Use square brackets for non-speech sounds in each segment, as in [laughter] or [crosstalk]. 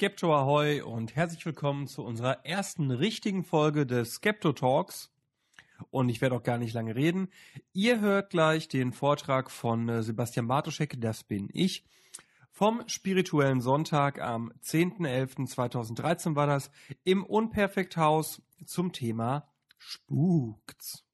Skepto Ahoy und herzlich willkommen zu unserer ersten richtigen Folge des Skepto Talks. Und ich werde auch gar nicht lange reden. Ihr hört gleich den Vortrag von äh, Sebastian Bartoschek, das bin ich. Vom spirituellen Sonntag am 10.11.2013 war das im Unperfekthaus zum Thema Spukt's.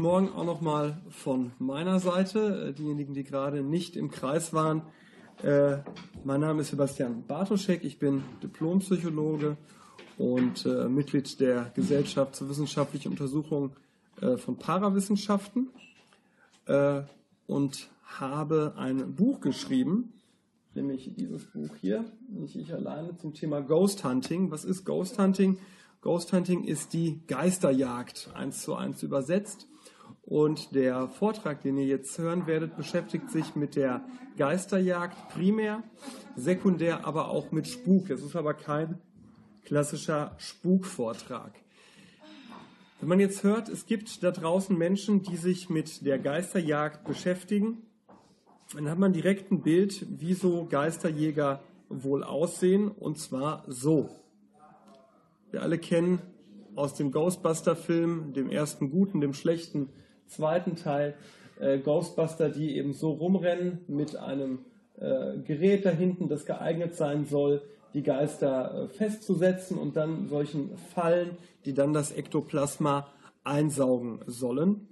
Guten Morgen auch nochmal von meiner Seite. Äh, diejenigen, die gerade nicht im Kreis waren. Äh, mein Name ist Sebastian Bartoschek. Ich bin Diplompsychologe und äh, Mitglied der Gesellschaft zur wissenschaftlichen Untersuchung äh, von Parawissenschaften äh, und habe ein Buch geschrieben, nämlich dieses Buch hier, nicht ich alleine, zum Thema Ghost Hunting. Was ist Ghost Hunting? Ghost Hunting ist die Geisterjagd, eins zu eins übersetzt. Und der Vortrag, den ihr jetzt hören werdet, beschäftigt sich mit der Geisterjagd primär, sekundär aber auch mit Spuk. Es ist aber kein klassischer Spukvortrag. Wenn man jetzt hört, es gibt da draußen Menschen, die sich mit der Geisterjagd beschäftigen, dann hat man direkt ein Bild, wie so Geisterjäger wohl aussehen, und zwar so. Wir alle kennen aus dem Ghostbuster-Film, dem ersten guten, dem schlechten zweiten Teil, äh, Ghostbuster, die eben so rumrennen mit einem äh, Gerät da hinten, das geeignet sein soll, die Geister äh, festzusetzen und dann solchen Fallen, die dann das Ektoplasma einsaugen sollen.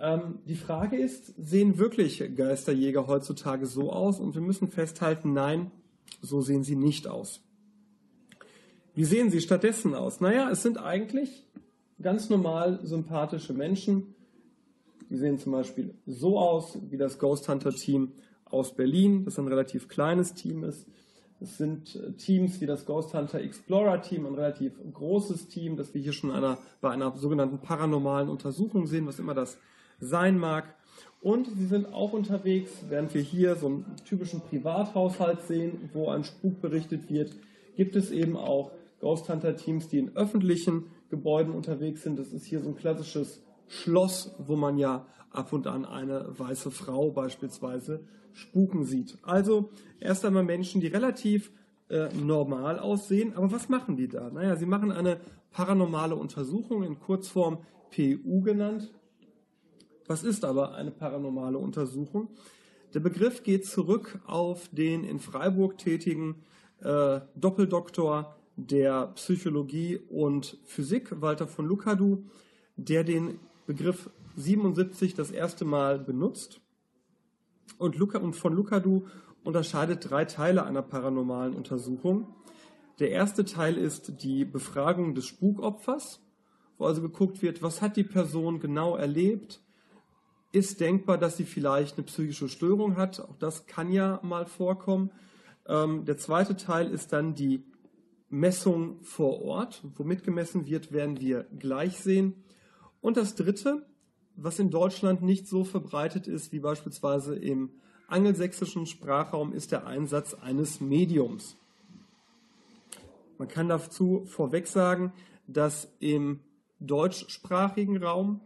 Ähm, die Frage ist, sehen wirklich Geisterjäger heutzutage so aus? Und wir müssen festhalten, nein, so sehen sie nicht aus. Wie sehen sie stattdessen aus? Naja, es sind eigentlich ganz normal sympathische Menschen. Die sehen zum Beispiel so aus, wie das Ghost Hunter Team aus Berlin, das ein relativ kleines Team ist. Es sind äh, Teams wie das Ghost Hunter Explorer Team, ein relativ großes Team, das wir hier schon einer, bei einer sogenannten paranormalen Untersuchung sehen, was immer das sein mag. Und sie sind auch unterwegs, während wir hier so einen typischen Privathaushalt sehen, wo ein Spuk berichtet wird, gibt es eben auch Ghost Hunter Teams, die in öffentlichen Gebäuden unterwegs sind. Das ist hier so ein klassisches Schloss, wo man ja ab und an eine weiße Frau beispielsweise spuken sieht. Also erst einmal Menschen, die relativ äh, normal aussehen. Aber was machen die da? Naja, sie machen eine paranormale Untersuchung, in Kurzform PU genannt. Was ist aber eine paranormale Untersuchung? Der Begriff geht zurück auf den in Freiburg tätigen äh, Doppeldoktor der Psychologie und Physik, Walter von Lukadu, der den Begriff 77 das erste Mal benutzt. Und, von Lukadu unterscheidet drei Teile einer paranormalen Untersuchung. Der erste Teil ist die Befragung des Spukopfers, wo also geguckt wird, was hat die Person genau erlebt, ist denkbar, dass sie vielleicht eine psychische Störung hat. Auch das kann ja mal vorkommen. Ähm, der zweite Teil ist dann die Messung vor Ort. Womit gemessen wird, werden wir gleich sehen. Und das Dritte, was in Deutschland nicht so verbreitet ist wie beispielsweise im angelsächsischen Sprachraum, ist der Einsatz eines Mediums. Man kann dazu vorweg sagen, dass im deutschsprachigen Raum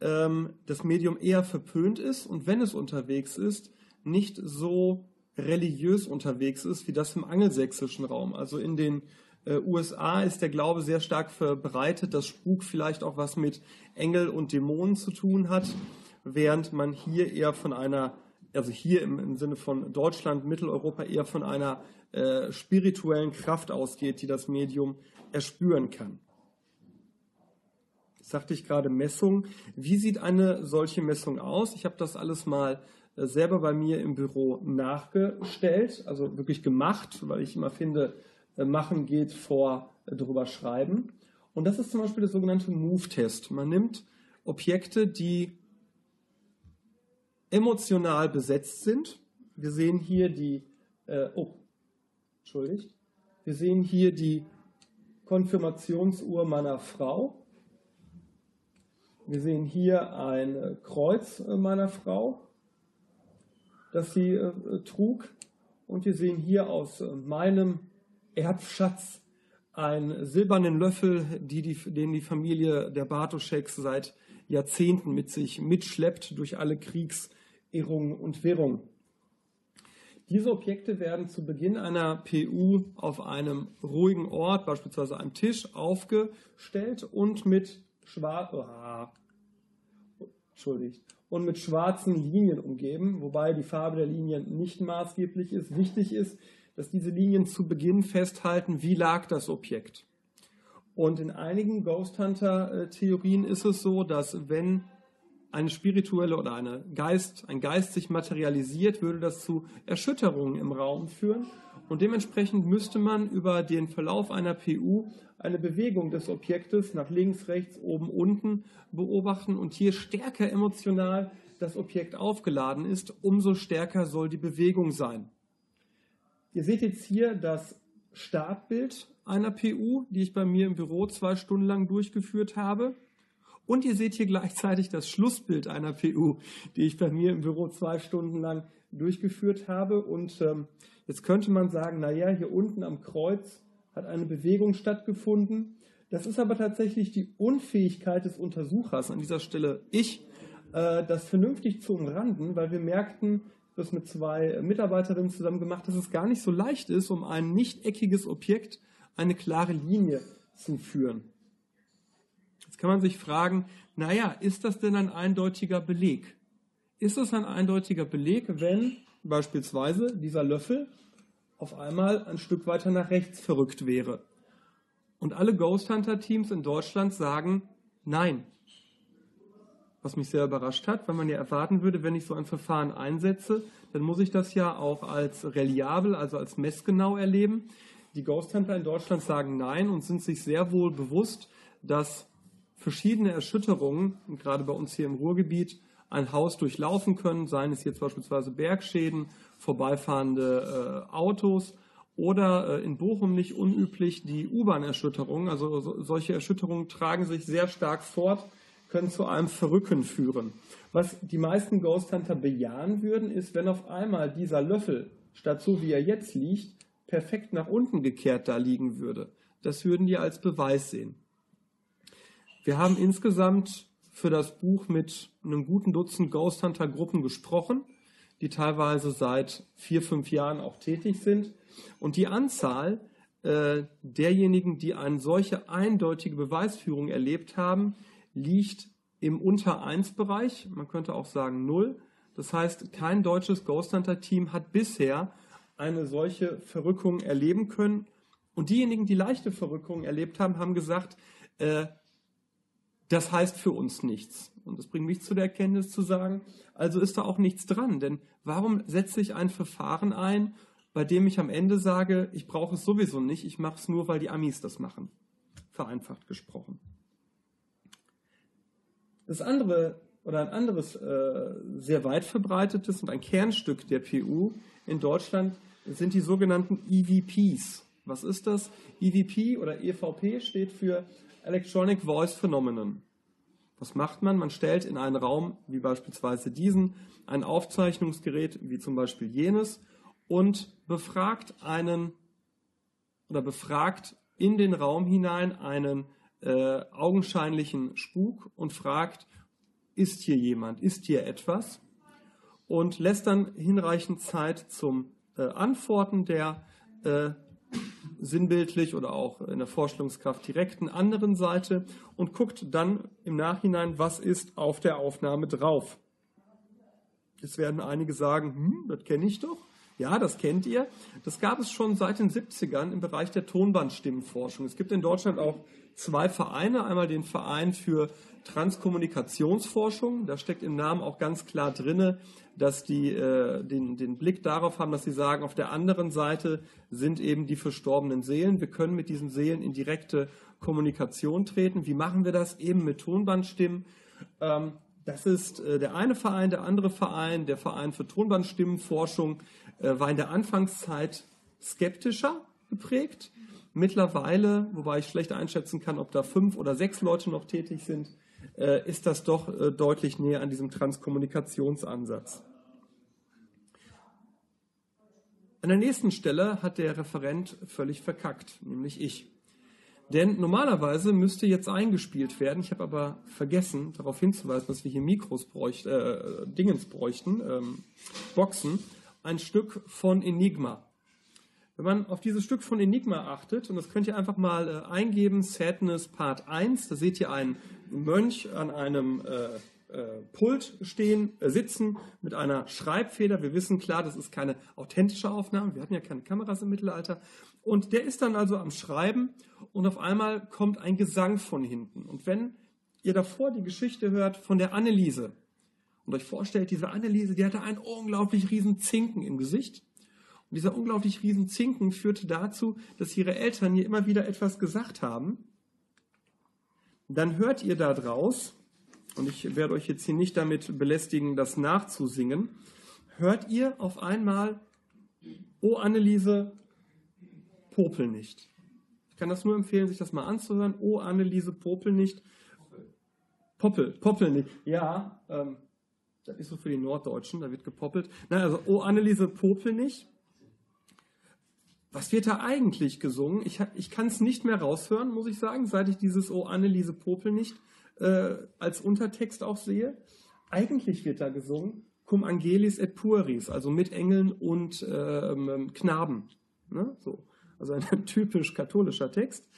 ähm, das Medium eher verpönt ist und wenn es unterwegs ist, nicht so religiös unterwegs ist, wie das im angelsächsischen Raum. Also in den äh, USA ist der Glaube sehr stark verbreitet, dass Spuk vielleicht auch was mit Engel und Dämonen zu tun hat, während man hier eher von einer, also hier im, im Sinne von Deutschland, Mitteleuropa eher von einer äh, spirituellen Kraft ausgeht, die das Medium erspüren kann. sagte ich gerade Messung. Wie sieht eine solche Messung aus? Ich habe das alles mal äh, selber bei mir im Büro nachgestellt, also wirklich gemacht, weil ich immer finde, machen geht vor äh, drüber schreiben. Und das ist zum Beispiel der sogenannte Move-Test. Man nimmt Objekte, die emotional besetzt sind. Wir sehen hier die, äh, oh, entschuldigt, wir sehen hier die Konfirmationsuhr meiner Frau. Wir sehen hier ein Kreuz meiner Frau. das sie äh, trug. Und wir sehen hier aus äh, meinem Erbschatz einen silbernen Löffel, die die, den die Familie der Bartoscheks seit Jahrzehnten mit sich mitschleppt durch alle Kriegsehrungen und Wirrungen. Diese Objekte werden zu Beginn einer PU auf einem ruhigen Ort, beispielsweise einem Tisch, aufgestellt und mit, schwar oh, entschuldigt, und mit schwarzen Linien umgeben, wobei die Farbe der Linien nicht maßgeblich ist. Wichtig ist, dass diese Linien zu Beginn festhalten, wie lag das Objekt. Und in einigen Ghost Hunter-Theorien ist es so, dass wenn eine spirituelle oder eine Geist, ein Geist sich materialisiert, würde das zu Erschütterungen im Raum führen. Und dementsprechend müsste man über den Verlauf einer PU eine Bewegung des Objektes nach links, rechts, oben, unten beobachten. Und je stärker emotional das Objekt aufgeladen ist, umso stärker soll die Bewegung sein. Ihr seht jetzt hier das Startbild einer PU, die ich bei mir im Büro zwei Stunden lang durchgeführt habe. Und ihr seht hier gleichzeitig das Schlussbild einer PU, die ich bei mir im Büro zwei Stunden lang durchgeführt habe. Und ähm, jetzt könnte man sagen, naja, hier unten am Kreuz hat eine Bewegung stattgefunden. Das ist aber tatsächlich die Unfähigkeit des Untersuchers, an dieser Stelle ich, äh, das vernünftig zu umranden, weil wir merkten, das mit zwei Mitarbeiterinnen zusammen gemacht, dass es gar nicht so leicht ist, um ein nicht eckiges Objekt eine klare Linie zu führen. Jetzt kann man sich fragen, naja, ist das denn ein eindeutiger Beleg? Ist es ein eindeutiger Beleg, wenn beispielsweise dieser Löffel auf einmal ein Stück weiter nach rechts verrückt wäre? Und alle Ghost Hunter Teams in Deutschland sagen nein. Was mich sehr überrascht hat, weil man ja erwarten würde, wenn ich so ein Verfahren einsetze, dann muss ich das ja auch als reliabel, also als messgenau erleben. Die Ghost Hunter in Deutschland sagen nein und sind sich sehr wohl bewusst, dass verschiedene Erschütterungen, gerade bei uns hier im Ruhrgebiet, ein Haus durchlaufen können, seien es jetzt beispielsweise Bergschäden, vorbeifahrende äh, Autos oder äh, in Bochum nicht unüblich die U-Bahn-Erschütterungen. Also so, solche Erschütterungen tragen sich sehr stark fort, können zu einem Verrücken führen. Was die meisten Ghost Hunter bejahen würden, ist, wenn auf einmal dieser Löffel, statt so wie er jetzt liegt, perfekt nach unten gekehrt da liegen würde. Das würden die als Beweis sehen. Wir haben insgesamt für das Buch mit einem guten Dutzend Ghost Hunter Gruppen gesprochen, die teilweise seit vier, fünf Jahren auch tätig sind. Und die Anzahl äh, derjenigen, die eine solche eindeutige Beweisführung erlebt haben, liegt im unter 1 Bereich. Man könnte auch sagen 0. Das heißt, kein deutsches Ghost Hunter Team hat bisher eine solche Verrückung erleben können. Und diejenigen, die leichte Verrückungen erlebt haben, haben gesagt, äh, das heißt für uns nichts. Und das bringt mich zu der Erkenntnis zu sagen, also ist da auch nichts dran. Denn warum setze ich ein Verfahren ein, bei dem ich am Ende sage, ich brauche es sowieso nicht, ich mache es nur, weil die Amis das machen? Vereinfacht gesprochen. Das andere oder ein anderes äh, sehr weit verbreitetes und ein Kernstück der PU in Deutschland sind die sogenannten EVPs. Was ist das? EVP oder EVP steht für Electronic Voice Phenomenon. Was macht man? Man stellt in einen Raum, wie beispielsweise diesen, ein Aufzeichnungsgerät, wie zum Beispiel jenes, und befragt einen oder befragt in den Raum hinein einen äh, augenscheinlichen Spuk und fragt, ist hier jemand, ist hier etwas? Und lässt dann hinreichend Zeit zum äh, Antworten der äh, sinnbildlich oder auch in der Vorstellungskraft direkten anderen Seite und guckt dann im Nachhinein, was ist auf der Aufnahme drauf. Jetzt werden einige sagen, hm, das kenne ich doch. Ja, das kennt ihr. Das gab es schon seit den 70ern im Bereich der Tonbandstimmenforschung. Es gibt in Deutschland auch zwei Vereine. Einmal den Verein für Transkommunikationsforschung. Da steckt im Namen auch ganz klar drinne, dass die äh, den, den Blick darauf haben, dass sie sagen, auf der anderen Seite sind eben die verstorbenen Seelen. Wir können mit diesen Seelen in direkte Kommunikation treten. Wie machen wir das? Eben mit Tonbandstimmen. Ähm, das ist äh, der eine Verein, der andere Verein, der Verein für Tonbandstimmenforschung, äh, war in der Anfangszeit skeptischer geprägt. Mittlerweile, wobei ich schlecht einschätzen kann, ob da fünf oder sechs Leute noch tätig sind, äh, ist das doch äh, deutlich näher an diesem Transkommunikationsansatz. An der nächsten Stelle hat der Referent völlig verkackt, nämlich ich. Denn normalerweise müsste jetzt eingespielt werden. Ich habe aber vergessen, darauf hinzuweisen, dass wir hier Mikros bräuchten, äh, Dingens bräuchten, ähm, Boxen, ein Stück von Enigma. Wenn man auf dieses Stück von Enigma achtet, und das könnt ihr einfach mal äh, eingeben, Sadness Part 1, da seht ihr einen Mönch an einem äh, äh, Pult stehen, äh, sitzen mit einer Schreibfeder. Wir wissen klar, das ist keine authentische Aufnahme. Wir hatten ja keine Kameras im Mittelalter. Und der ist dann also am Schreiben und auf einmal kommt ein Gesang von hinten. Und wenn ihr davor die Geschichte hört von der Anneliese und euch vorstellt, diese Anneliese, die hatte einen unglaublich riesen Zinken im Gesicht. Und dieser unglaublich riesen Zinken führte dazu, dass ihre Eltern ihr immer wieder etwas gesagt haben. Dann hört ihr da draus, und ich werde euch jetzt hier nicht damit belästigen, das nachzusingen, hört ihr auf einmal, oh Anneliese, popel nicht. Ich kann das nur empfehlen, sich das mal anzuhören. Oh Anneliese, popel nicht. Poppel, poppel nicht. Ja, ähm, das ist so für die Norddeutschen, da wird gepoppelt. Nein, also, oh Anneliese, popel nicht. Was wird da eigentlich gesungen? Ich, ich kann es nicht mehr raushören, muss ich sagen, seit ich dieses Oh Anneliese, popel nicht äh, als Untertext auch sehe. Eigentlich wird da gesungen Cum Angelis et Pueris, also mit Engeln und ähm, Knaben. Ne? So. Also ein [laughs] typisch katholischer Text.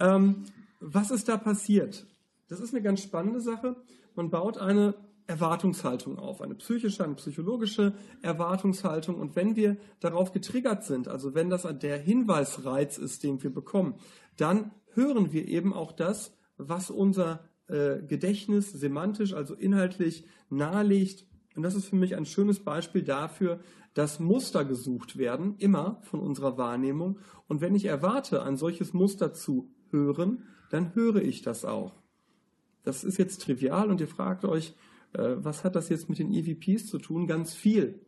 Ähm, was ist da passiert? Das ist eine ganz spannende Sache. Man baut eine Erwartungshaltung auf, eine psychische, eine psychologische Erwartungshaltung. Und wenn wir darauf getriggert sind, also wenn das der Hinweisreiz ist, den wir bekommen, dann hören wir eben auch das, was unser äh, Gedächtnis semantisch, also inhaltlich nahelegt. Und das ist für mich ein schönes Beispiel dafür, dass Muster gesucht werden, immer von unserer Wahrnehmung. Und wenn ich erwarte, ein solches Muster zu hören, dann höre ich das auch. Das ist jetzt trivial und ihr fragt euch, was hat das jetzt mit den EVPs zu tun? Ganz viel.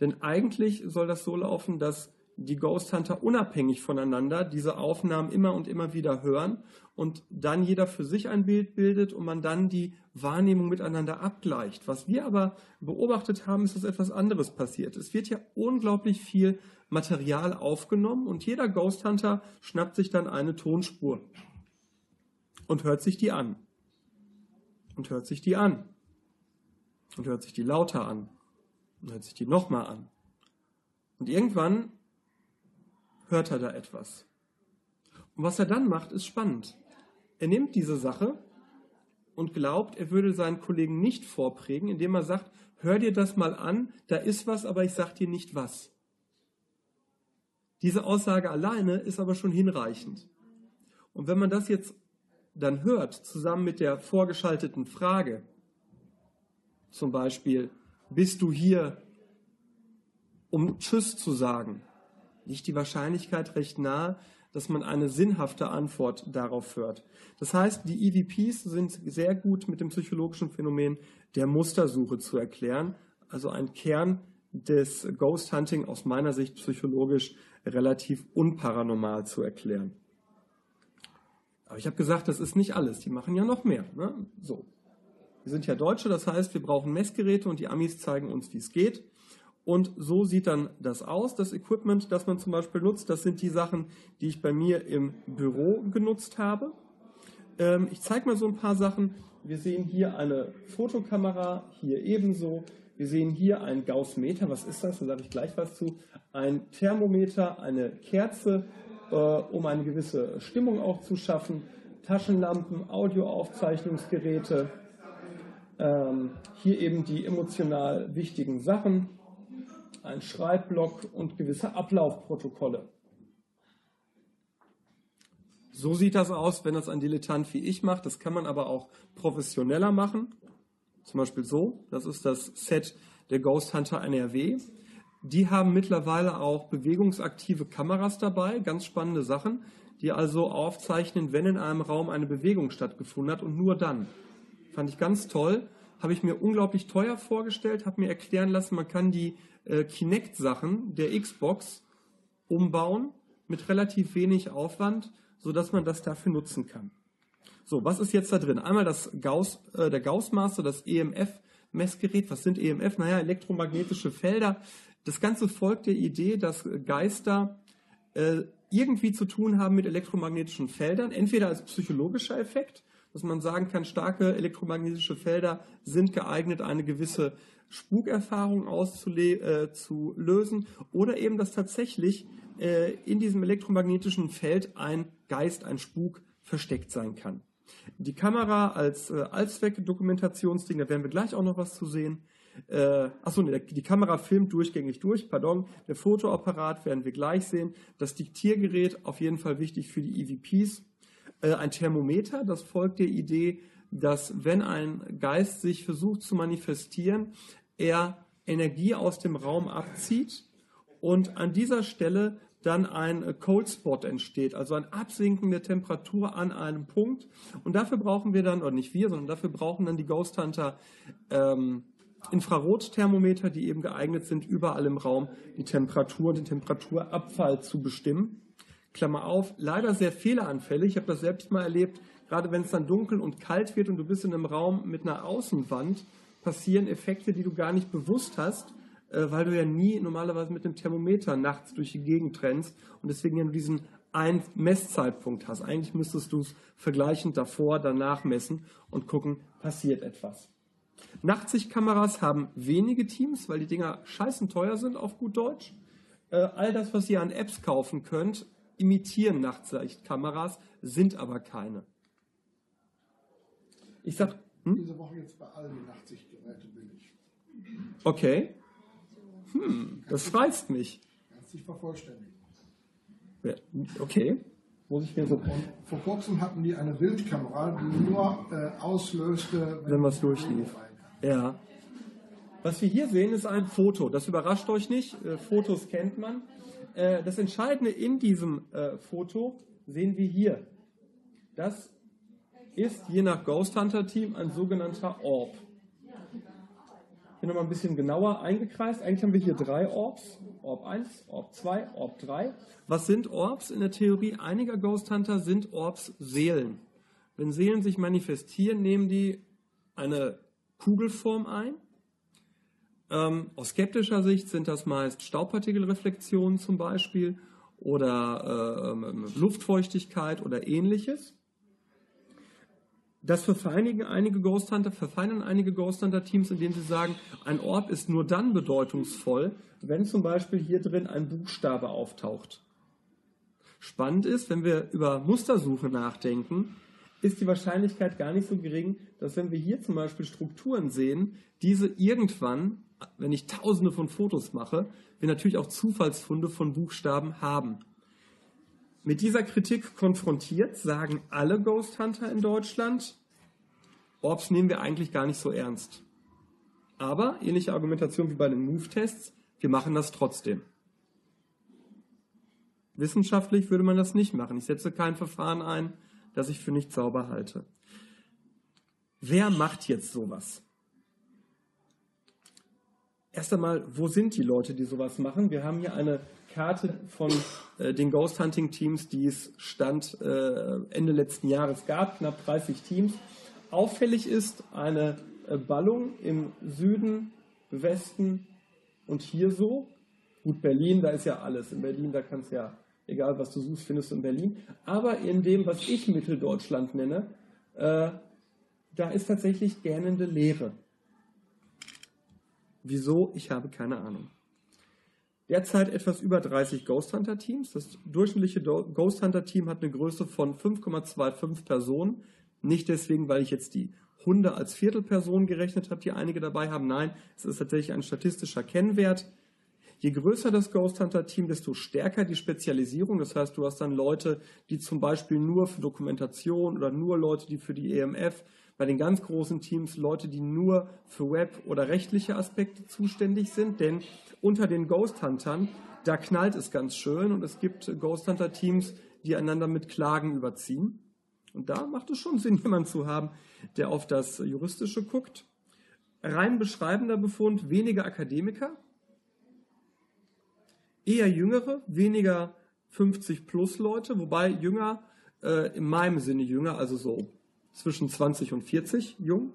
Denn eigentlich soll das so laufen, dass die Ghost Hunter unabhängig voneinander diese Aufnahmen immer und immer wieder hören und dann jeder für sich ein Bild bildet und man dann die Wahrnehmung miteinander abgleicht. Was wir aber beobachtet haben, ist, dass etwas anderes passiert. Es wird ja unglaublich viel Material aufgenommen und jeder Ghost Hunter schnappt sich dann eine Tonspur und hört sich die an. Und hört sich die an. Und hört sich die lauter an. Und hört sich die nochmal an. Und irgendwann hört er da etwas. Und was er dann macht, ist spannend. Er nimmt diese Sache und glaubt, er würde seinen Kollegen nicht vorprägen, indem er sagt, hör dir das mal an, da ist was, aber ich sag dir nicht was. Diese Aussage alleine ist aber schon hinreichend. Und wenn man das jetzt dann hört, zusammen mit der vorgeschalteten Frage, zum Beispiel, bist du hier, um Tschüss zu sagen? liegt die Wahrscheinlichkeit recht nahe, dass man eine sinnhafte Antwort darauf hört. Das heißt, die EVPs sind sehr gut mit dem psychologischen Phänomen der Mustersuche zu erklären. Also ein Kern des Ghost Hunting aus meiner Sicht psychologisch relativ unparanormal zu erklären. Aber ich habe gesagt, das ist nicht alles. Die machen ja noch mehr. Ne? So. Wir sind ja Deutsche, das heißt, wir brauchen Messgeräte und die Amis zeigen uns, wie es geht. Und so sieht dann das aus. Das Equipment, das man zum Beispiel nutzt, das sind die Sachen, die ich bei mir im Büro genutzt habe. Ähm, ich zeige mal so ein paar Sachen. Wir sehen hier eine Fotokamera, hier ebenso. Wir sehen hier ein Gaussmeter. Was ist das? Da sage ich gleich was zu. Ein Thermometer, eine Kerze, äh, um eine gewisse Stimmung auch zu schaffen. Taschenlampen, Audioaufzeichnungsgeräte. Ähm, hier eben die emotional wichtigen Sachen ein Schreibblock und gewisse Ablaufprotokolle. So sieht das aus, wenn das ein Dilettant wie ich macht. Das kann man aber auch professioneller machen. Zum Beispiel so. Das ist das Set der Ghost Hunter NRW. Die haben mittlerweile auch bewegungsaktive Kameras dabei, ganz spannende Sachen, die also aufzeichnen, wenn in einem Raum eine Bewegung stattgefunden hat und nur dann. Fand ich ganz toll habe ich mir unglaublich teuer vorgestellt, habe mir erklären lassen, man kann die äh, Kinect-Sachen der Xbox umbauen mit relativ wenig Aufwand, sodass man das dafür nutzen kann. So, was ist jetzt da drin? Einmal das Gauss, äh, der Gauss-Master, das EMF-Messgerät. Was sind EMF? Naja, elektromagnetische Felder, Das Ganze folgt der Idee, dass Geister äh, irgendwie zu tun haben mit elektromagnetischen Feldern, entweder als psychologischer Effekt, dass man sagen kann, starke elektromagnetische Felder sind geeignet, eine gewisse Spukerfahrung auszulösen, äh, oder eben, dass tatsächlich äh, in diesem elektromagnetischen Feld ein Geist, ein Spuk versteckt sein kann. Die Kamera als äh, Allzweck-Dokumentationsding, da werden wir gleich auch noch was zu sehen. Äh, achso, nee, die Kamera filmt durchgängig durch, pardon. Der Fotoapparat werden wir gleich sehen. Das Diktiergerät auf jeden Fall wichtig für die EVPs. Äh, ein Thermometer, das folgt der Idee, dass wenn ein Geist sich versucht zu manifestieren, er Energie aus dem Raum abzieht und an dieser Stelle dann ein Cold Spot entsteht, also ein Absinken der Temperatur an einem Punkt. Und dafür brauchen wir dann, oder nicht wir, sondern dafür brauchen dann die Ghost Hunter ähm, Infrarotthermometer, die eben geeignet sind, überall im Raum die Temperatur und den Temperaturabfall zu bestimmen. Klammer auf, leider sehr fehleranfällig. Ich habe das selbst mal erlebt, gerade wenn es dann dunkel und kalt wird und du bist in einem Raum mit einer Außenwand, passieren Effekte, die du gar nicht bewusst hast äh, weil du ja nie normalerweise mit dem Thermometer nachts durch die Gegend trennst und deswegen ja nur diesen einen Messzeitpunkt hast. Eigentlich müsstest du es vergleichend davor, danach messen und gucken, passiert etwas. Nachtsichtkameras haben wenige Teams, weil die Dinger scheißen teuer sind, auf gut Deutsch. Äh, all das, was ihr an Apps kaufen könnt, imitieren Nachtsichtkameras, sind aber keine. Ich sag. Hm? Diese Woche jetzt bei allen Nachtsichtgeräte billig. Okay. Hm, das reizt mich. Kannst dich vervollständigen. Okay. Muss ich mir so. Und vor kurzem hatten die eine Bildkamera, die nur äh, auslöste, wenn, wenn was durchlief. Ja. Was wir hier sehen, ist ein Foto. Das überrascht euch nicht. Äh, Fotos kennt man. Äh, das Entscheidende in diesem äh, Foto sehen wir hier. Das ist je nach Ghost Hunter Team ein sogenannter Orb. Hier nochmal ein bisschen genauer eingekreist. Eigentlich haben wir hier drei Orbs. Orb 1, Orb 2, Orb 3. Was sind Orbs? In der Theorie einiger Ghost Hunter sind Orbs Seelen. Wenn Seelen sich manifestieren, nehmen die eine Kugelform ein. Ähm, aus skeptischer Sicht sind das meist Staubpartikelreflexionen zum Beispiel oder äh, Luftfeuchtigkeit oder ähnliches. Das verfeinern einige Ghost Hunter, verfeinern einige Ghost Hunter Teams, indem sie sagen, ein Orb ist nur dann bedeutungsvoll, wenn zum Beispiel hier drin ein Buchstabe auftaucht. Spannend ist, wenn wir über Mustersuche nachdenken, ist die Wahrscheinlichkeit gar nicht so gering, dass wenn wir hier zum Beispiel Strukturen sehen, diese irgendwann, wenn ich tausende von Fotos mache, wir natürlich auch Zufallsfunde von Buchstaben haben. Mit dieser Kritik konfrontiert sagen alle Ghost Hunter in Deutschland, Orbs nehmen wir eigentlich gar nicht so ernst. Aber ähnliche Argumentation wie bei den Move-Tests, wir machen das trotzdem. Wissenschaftlich würde man das nicht machen. Ich setze kein Verfahren ein, das ich für nicht sauber halte. Wer macht jetzt sowas? Erst einmal, wo sind die Leute, die sowas machen? Wir haben hier eine Karte von äh, den Ghost Hunting Teams, die es Stand äh, Ende letzten Jahres gab, knapp 30 Teams. Auffällig ist eine äh, Ballung im Süden, Westen und hier so. Gut, Berlin, da ist ja alles. In Berlin, da kannst ja, egal was du suchst, findest du in Berlin. Aber in dem, was ich Mitteldeutschland nenne, äh, da ist tatsächlich gähnende Leere. Wieso? Ich habe keine Ahnung. Derzeit etwas über 30 Ghost Hunter Teams. Das durchschnittliche Ghost Hunter Team hat eine Größe von 5,25 Personen. Nicht deswegen, weil ich jetzt die Hunde als Viertelperson gerechnet habe, die einige dabei haben. Nein, es ist tatsächlich ein statistischer Kennwert. Je größer das Ghost Hunter Team, desto stärker die Spezialisierung. Das heißt, du hast dann Leute, die zum Beispiel nur für Dokumentation oder nur Leute, die für die EMF, bei den ganz großen Teams Leute, die nur für Web oder rechtliche Aspekte zuständig sind. Denn unter den Ghost Huntern, da knallt es ganz schön und es gibt Ghost Hunter Teams, die einander mit Klagen überziehen. Und da macht es schon Sinn, [laughs] jemanden zu haben, der auf das Juristische guckt. Rein beschreibender Befund, weniger Akademiker, eher jüngere, weniger 50 plus Leute, wobei jünger, äh, in meinem Sinne jünger, also so zwischen 20 und 40 jung.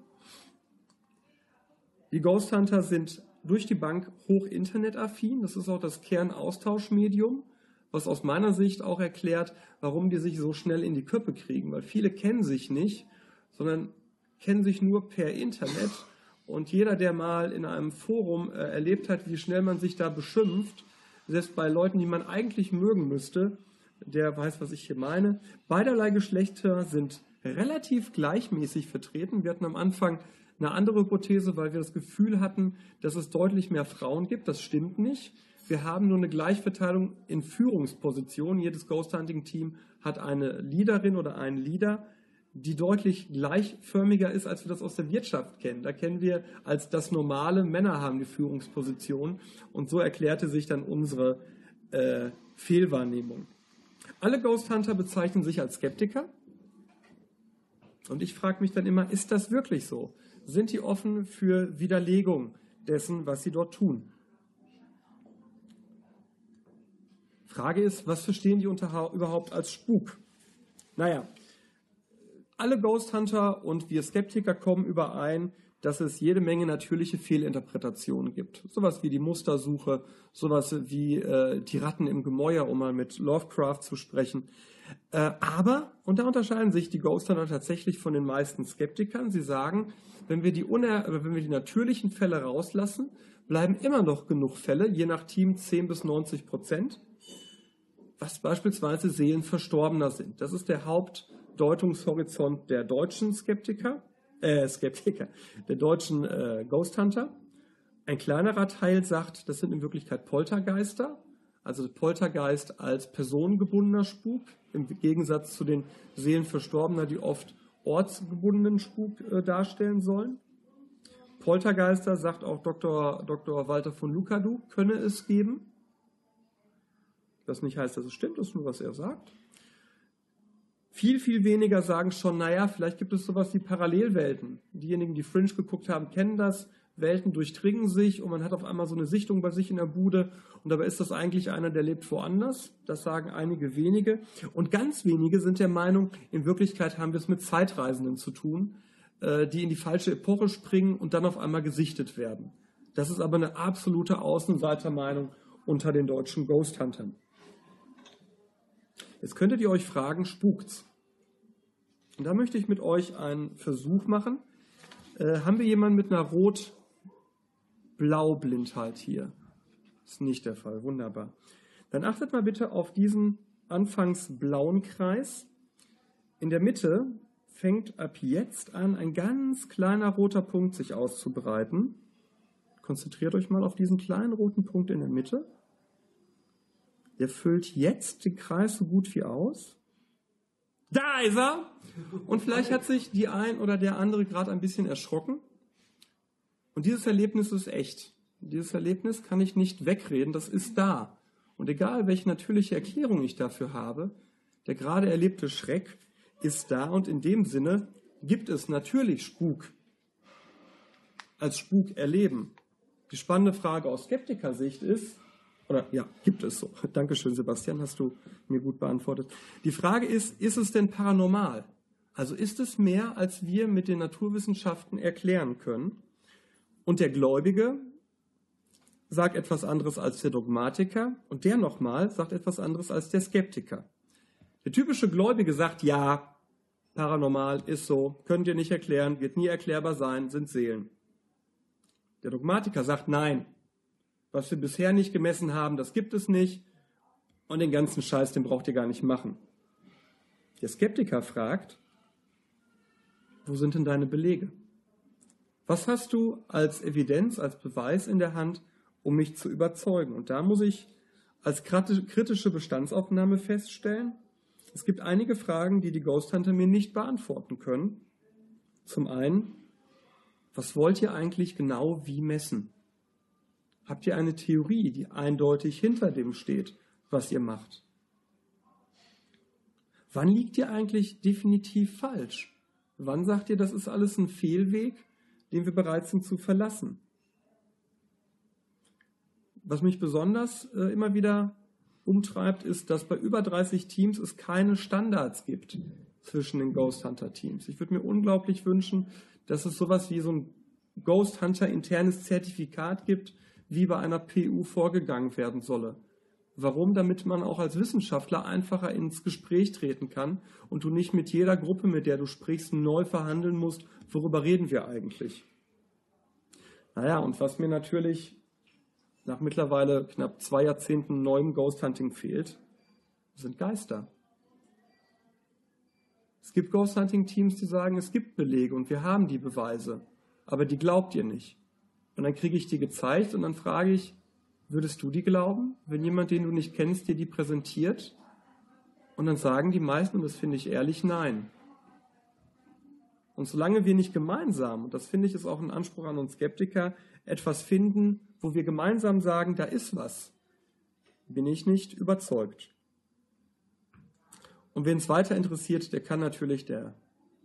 Die Ghost Hunter sind durch die Bank hoch internetaffin. Das ist auch das Kernaustauschmedium, was aus meiner Sicht auch erklärt, warum die sich so schnell in die Köpfe kriegen. Weil viele kennen sich nicht, sondern kennen sich nur per Internet. Und jeder, der mal in einem Forum äh, erlebt hat, wie schnell man sich da beschimpft, selbst bei Leuten, die man eigentlich mögen müsste, der weiß, was ich hier meine. Beiderlei Geschlechter sind relativ gleichmäßig vertreten. Wir hatten am Anfang eine andere Hypothese, weil wir das Gefühl hatten, dass es deutlich mehr Frauen gibt. Das stimmt nicht. Wir haben nur eine Gleichverteilung in Führungspositionen. Jedes Ghost Hunting Team hat eine Leaderin oder einen Leader, die deutlich gleichförmiger ist, als wir das aus der Wirtschaft kennen. Da kennen wir als das normale Männer haben die Führungsposition und so erklärte sich dann unsere äh, Fehlwahrnehmung. Alle Ghost Hunter bezeichnen sich als Skeptiker. Und ich frage mich dann immer, ist das wirklich so? Sind die offen für Widerlegung dessen, was sie dort tun? Frage ist, was verstehen die überhaupt als Spuk? Naja, alle Ghost Hunter und wir Skeptiker kommen überein, dass es jede Menge natürliche Fehlinterpretationen gibt. Sowas wie die Mustersuche, sowas wie äh, die Ratten im Gemäuer, um mal mit Lovecraft zu sprechen. Äh, aber, und da unterscheiden sich die Ghost Hunter tatsächlich von den meisten Skeptikern, sie sagen, wenn wir die, uner wenn wir die natürlichen Fälle rauslassen, bleiben immer noch genug Fälle, je nach Team 10 bis 90 Prozent, was beispielsweise Seelen Verstorbener sind. Das ist der Hauptdeutungshorizont der deutschen Skeptiker, äh, Skeptiker, der deutschen äh, Ghost Hunter. Ein kleinerer Teil sagt, das sind in Wirklichkeit Poltergeister, also Poltergeist als personengebundener Spuk, im Gegensatz zu den Seelen Verstorbener, die oft ortsgebundenen Spuk äh, darstellen sollen. Poltergeister, sagt auch Dr. Dr. Walter von Lukadu, könne es geben. Das nicht heißt, dass es stimmt, das ist nur, was er sagt. Viel, viel weniger sagen schon, naja, vielleicht gibt es sowas wie Parallelwelten. Diejenigen, die Fringe geguckt haben, kennen das. Welten durchdringen sich und man hat auf einmal so eine Sichtung bei sich in der Bude und dabei ist das eigentlich einer, der lebt woanders. Das sagen einige wenige. Und ganz wenige sind der Meinung, in Wirklichkeit haben wir es mit Zeitreisenden zu tun, äh, die in die falsche Epoche springen und dann auf einmal gesichtet werden. Das ist aber eine absolute Außenseitermeinung unter den deutschen Ghost Huntern. Jetzt könntet ihr euch fragen, spukt's? Und da möchte ich mit euch einen Versuch machen. Äh, haben wir jemanden mit einer Rot-Blau-Blindheit hier? Ist nicht der Fall. Wunderbar. Dann achtet mal bitte auf diesen anfangs blauen Kreis. In der Mitte fängt ab jetzt an, ein ganz kleiner roter Punkt sich auszubreiten. Konzentriert euch mal auf diesen kleinen roten Punkt in der Mitte. Der füllt jetzt den Kreis so gut wie aus. Da ist er! Und vielleicht hat sich die ein oder der andere gerade ein bisschen erschrocken. Und dieses Erlebnis ist echt. Dieses Erlebnis kann ich nicht wegreden, das ist da. Und egal, welche natürliche Erklärung ich dafür habe, der gerade erlebte Schreck ist da und in dem Sinne gibt es natürlich Spuk als Spuk erleben. Die spannende Frage aus Skeptikersicht ist, oder ja, gibt es so. [laughs] Dankeschön, Sebastian, hast du mir gut beantwortet. Die Frage ist, ist es denn paranormal? Also ist es mehr, als wir mit den Naturwissenschaften erklären können? Und der Gläubige sagt etwas anderes als der Dogmatiker und der nochmal sagt etwas anderes als der Skeptiker. Der typische Gläubige sagt, ja, paranormal ist so, könnt ihr nicht erklären, wird nie erklärbar sein, sind Seelen. Der Dogmatiker sagt, nein, was wir bisher nicht gemessen haben, das gibt es nicht. Und den ganzen Scheiß, den braucht ihr gar nicht machen. Der Skeptiker fragt, wo sind denn deine Belege? Was hast du als Evidenz, als Beweis in der Hand, um mich zu überzeugen? Und da muss ich als kritische Bestandsaufnahme feststellen, es gibt einige Fragen, die die Ghost Hunter mir nicht beantworten können. Zum einen, was wollt ihr eigentlich genau wie messen? Habt ihr eine Theorie, die eindeutig hinter dem steht, was ihr macht? Wann liegt ihr eigentlich definitiv falsch? Wann sagt ihr, das ist alles ein Fehlweg, den wir bereit sind zu verlassen? Was mich besonders äh, immer wieder umtreibt, ist, dass bei über 30 Teams es keine Standards gibt zwischen den Ghost Hunter Teams. Ich würde mir unglaublich wünschen, dass es sowas wie so ein Ghost Hunter internes Zertifikat gibt, wie bei einer PU vorgegangen werden solle. Warum? Damit man auch als Wissenschaftler einfacher ins Gespräch treten kann und du nicht mit jeder Gruppe, mit der du sprichst, neu verhandeln musst, worüber reden wir eigentlich. Naja, und was mir natürlich nach mittlerweile knapp zwei Jahrzehnten neuem Ghost Hunting fehlt, sind Geister. Es gibt Ghost Hunting Teams, die sagen, es gibt Belege und wir haben die Beweise, aber die glaubt ihr nicht. Und dann kriege ich die gezeigt und dann frage ich, Würdest du die glauben, wenn jemand, den du nicht kennst, dir die präsentiert? Und dann sagen die meisten, und das finde ich ehrlich, nein. Und solange wir nicht gemeinsam, und das finde ich ist auch ein Anspruch an uns Skeptiker, etwas finden, wo wir gemeinsam sagen, da ist was, bin ich nicht überzeugt. Und wen es weiter interessiert, der kann natürlich, der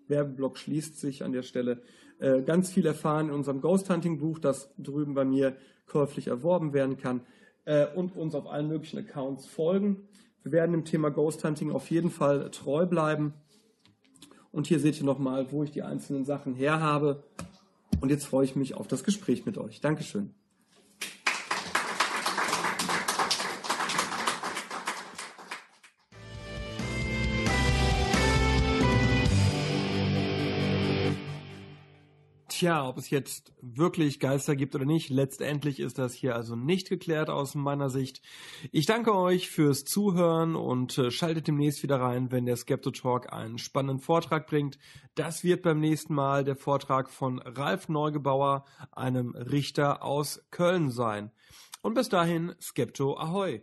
Werbeblock schließt sich an der Stelle, äh, ganz viel erfahren in unserem Ghost Hunting Buch, das drüben bei mir käuflich erworben werden kann äh, und uns auf allen möglichen Accounts folgen. Wir werden dem Thema Ghost Hunting auf jeden Fall treu bleiben. Und hier seht ihr nochmal, wo ich die einzelnen Sachen her habe. Und jetzt freue ich mich auf das Gespräch mit euch. Dankeschön. Tja, ob es jetzt wirklich Geister gibt oder nicht, letztendlich ist das hier also nicht geklärt aus meiner Sicht. Ich danke euch fürs Zuhören und äh, schaltet demnächst wieder rein, wenn der Skepto Talk einen spannenden Vortrag bringt. Das wird beim nächsten Mal der Vortrag von Ralf Neugebauer, einem Richter aus Köln sein. Und bis dahin, Skepto Ahoi!